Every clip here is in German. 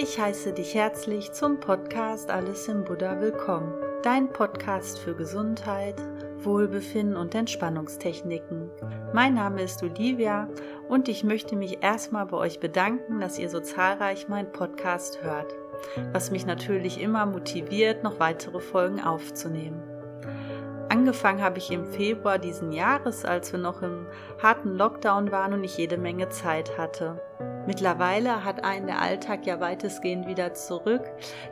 Ich heiße dich herzlich zum Podcast Alles im Buddha willkommen. Dein Podcast für Gesundheit, Wohlbefinden und Entspannungstechniken. Mein Name ist Olivia und ich möchte mich erstmal bei euch bedanken, dass ihr so zahlreich meinen Podcast hört, was mich natürlich immer motiviert, noch weitere Folgen aufzunehmen. Angefangen habe ich im Februar diesen Jahres, als wir noch im harten Lockdown waren und ich jede Menge Zeit hatte. Mittlerweile hat einen der Alltag ja weitestgehend wieder zurück.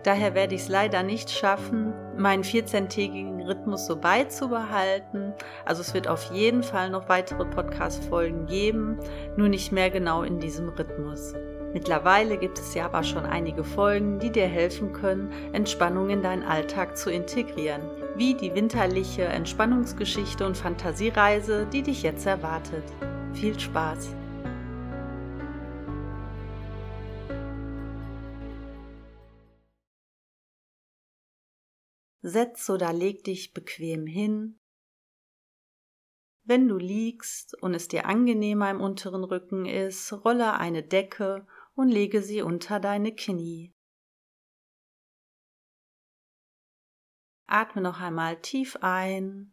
Daher werde ich es leider nicht schaffen, meinen 14-tägigen Rhythmus so beizubehalten. Also es wird auf jeden Fall noch weitere Podcast-Folgen geben, nur nicht mehr genau in diesem Rhythmus. Mittlerweile gibt es ja aber schon einige Folgen, die dir helfen können, Entspannung in deinen Alltag zu integrieren, wie die winterliche Entspannungsgeschichte und Fantasiereise, die dich jetzt erwartet. Viel Spaß! Setz oder leg dich bequem hin. Wenn du liegst und es dir angenehmer im unteren Rücken ist, rolle eine Decke und lege sie unter deine Knie. Atme noch einmal tief ein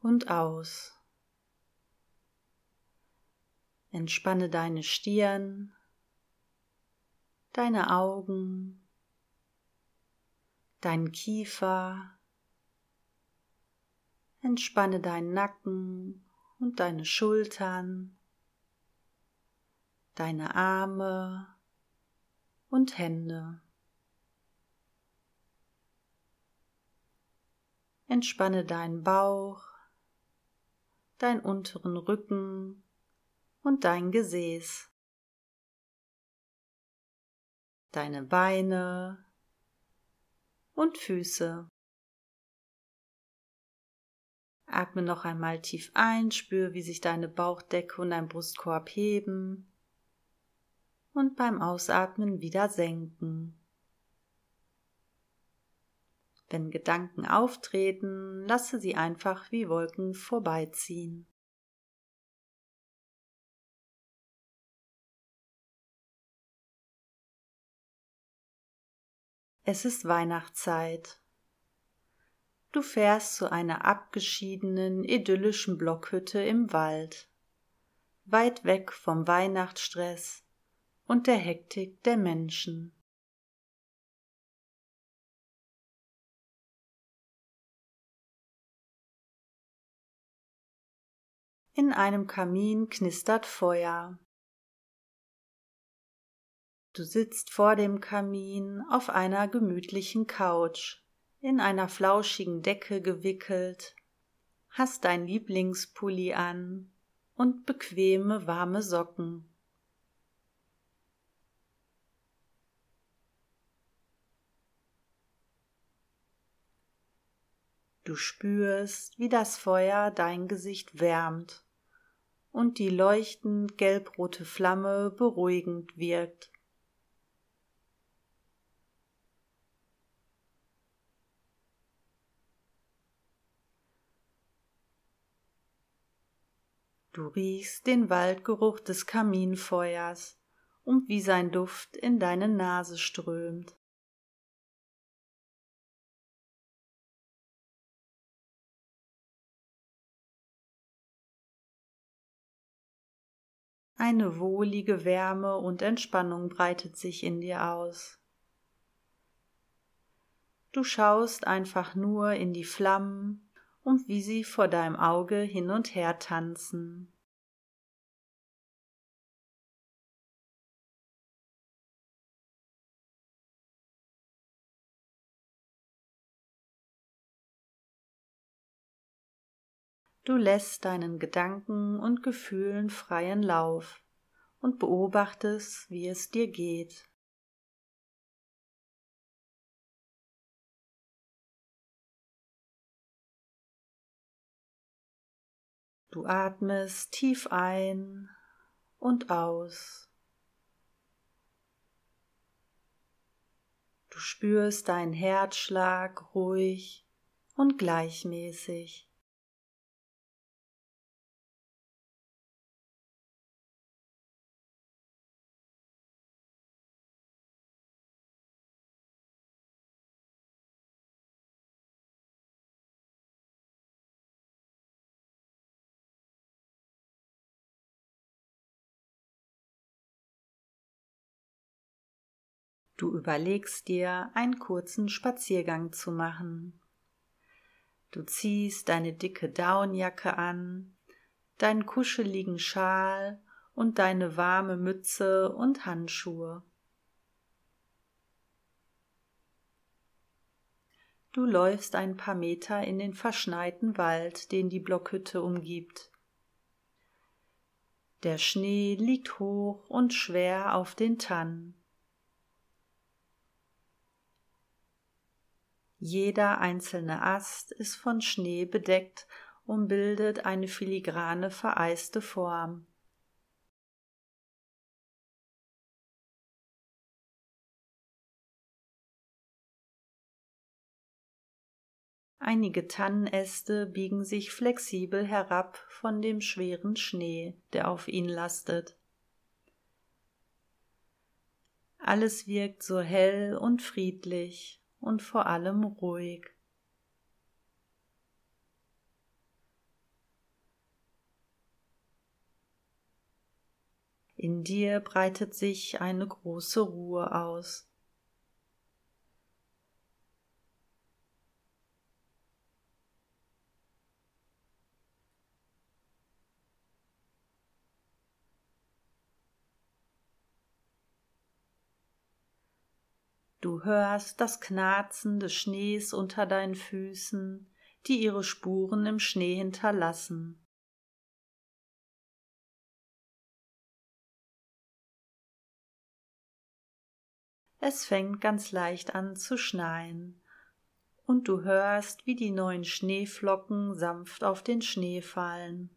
und aus. Entspanne deine Stirn, deine Augen, deinen Kiefer, entspanne deinen Nacken und deine Schultern, deine Arme und Hände. Entspanne deinen Bauch, deinen unteren Rücken und dein Gesäß, deine Beine, und Füße. Atme noch einmal tief ein, spür, wie sich deine Bauchdecke und dein Brustkorb heben und beim Ausatmen wieder senken. Wenn Gedanken auftreten, lasse sie einfach wie Wolken vorbeiziehen. Es ist Weihnachtszeit. Du fährst zu einer abgeschiedenen, idyllischen Blockhütte im Wald, weit weg vom Weihnachtsstress und der Hektik der Menschen. In einem Kamin knistert Feuer. Du sitzt vor dem Kamin auf einer gemütlichen Couch, in einer flauschigen Decke gewickelt, hast dein Lieblingspulli an und bequeme warme Socken. Du spürst, wie das Feuer dein Gesicht wärmt und die leuchtend gelbrote Flamme beruhigend wirkt. Du riechst den Waldgeruch des Kaminfeuers und wie sein Duft in deine Nase strömt. Eine wohlige Wärme und Entspannung breitet sich in dir aus. Du schaust einfach nur in die Flammen und wie sie vor deinem Auge hin und her tanzen. Du lässt deinen Gedanken und Gefühlen freien Lauf und beobachtest, wie es dir geht. Du atmest tief ein und aus. Du spürst deinen Herzschlag ruhig und gleichmäßig. Du überlegst dir, einen kurzen Spaziergang zu machen. Du ziehst deine dicke Daunenjacke an, deinen kuscheligen Schal und deine warme Mütze und Handschuhe. Du läufst ein paar Meter in den verschneiten Wald, den die Blockhütte umgibt. Der Schnee liegt hoch und schwer auf den Tannen. Jeder einzelne Ast ist von Schnee bedeckt und bildet eine filigrane vereiste Form. Einige Tannenäste biegen sich flexibel herab von dem schweren Schnee, der auf ihnen lastet. Alles wirkt so hell und friedlich und vor allem ruhig. In dir breitet sich eine große Ruhe aus. Du hörst das Knarzen des Schnees unter deinen Füßen, die ihre Spuren im Schnee hinterlassen. Es fängt ganz leicht an zu schneien, und du hörst, wie die neuen Schneeflocken sanft auf den Schnee fallen.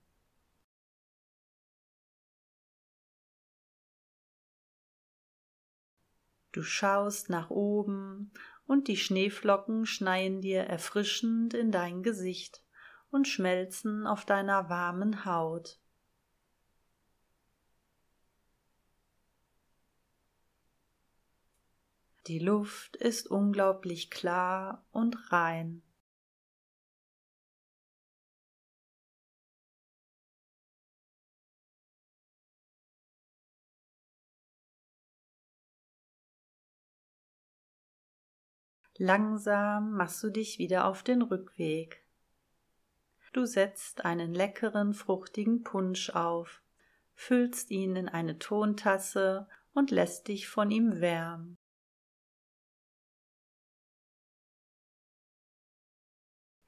Du schaust nach oben und die Schneeflocken schneien dir erfrischend in dein Gesicht und schmelzen auf deiner warmen Haut. Die Luft ist unglaublich klar und rein. Langsam machst du dich wieder auf den Rückweg. Du setzt einen leckeren, fruchtigen Punsch auf, füllst ihn in eine Tontasse und lässt dich von ihm wärmen.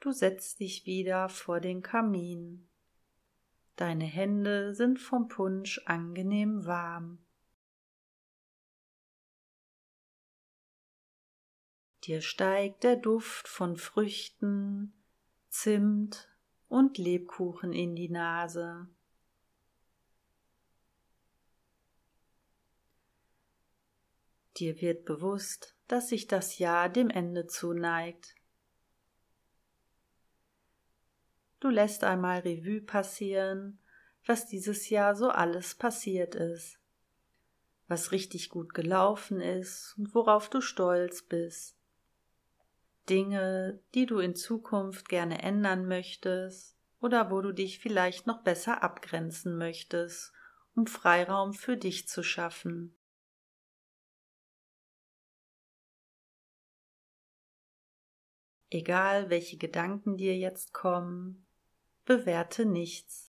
Du setzt dich wieder vor den Kamin. Deine Hände sind vom Punsch angenehm warm. Dir steigt der Duft von Früchten, Zimt und Lebkuchen in die Nase. Dir wird bewusst, dass sich das Jahr dem Ende zuneigt. Du lässt einmal Revue passieren, was dieses Jahr so alles passiert ist, was richtig gut gelaufen ist und worauf du stolz bist. Dinge, die du in Zukunft gerne ändern möchtest oder wo du dich vielleicht noch besser abgrenzen möchtest, um Freiraum für dich zu schaffen. Egal welche Gedanken dir jetzt kommen, bewerte nichts.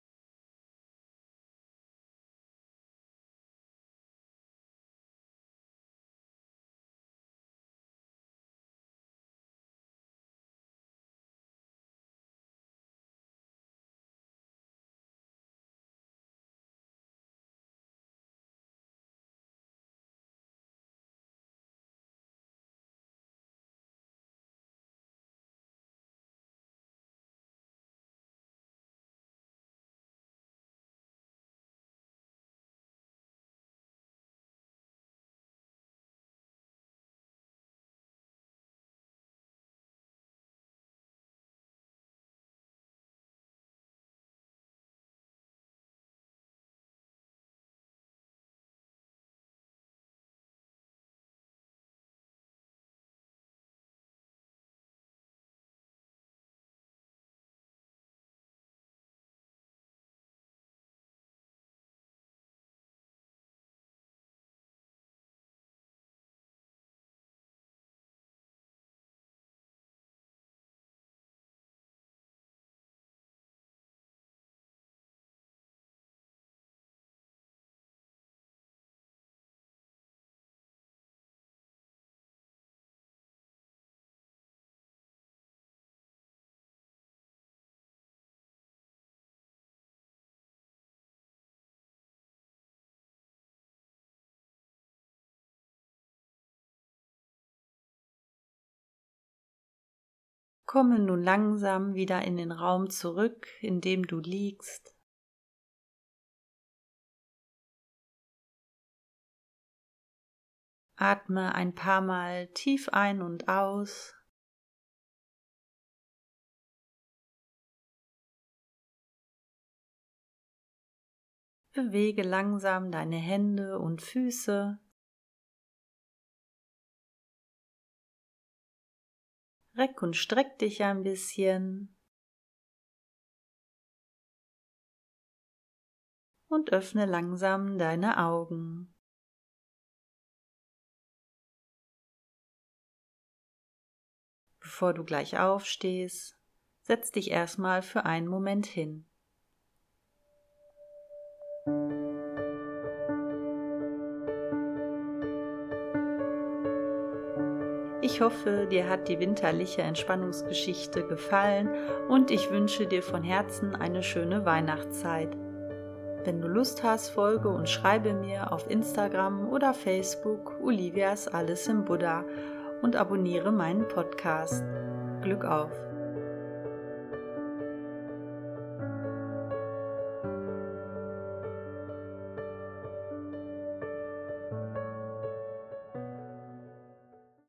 Komme nun langsam wieder in den Raum zurück, in dem du liegst. Atme ein paar Mal tief ein und aus. Bewege langsam deine Hände und Füße. Reck und streck dich ein bisschen. Und öffne langsam deine Augen. Bevor du gleich aufstehst, setz dich erstmal für einen Moment hin. Ich hoffe, dir hat die winterliche Entspannungsgeschichte gefallen und ich wünsche dir von Herzen eine schöne Weihnachtszeit. Wenn du Lust hast, folge und schreibe mir auf Instagram oder Facebook Olivias Alles im Buddha und abonniere meinen Podcast. Glück auf!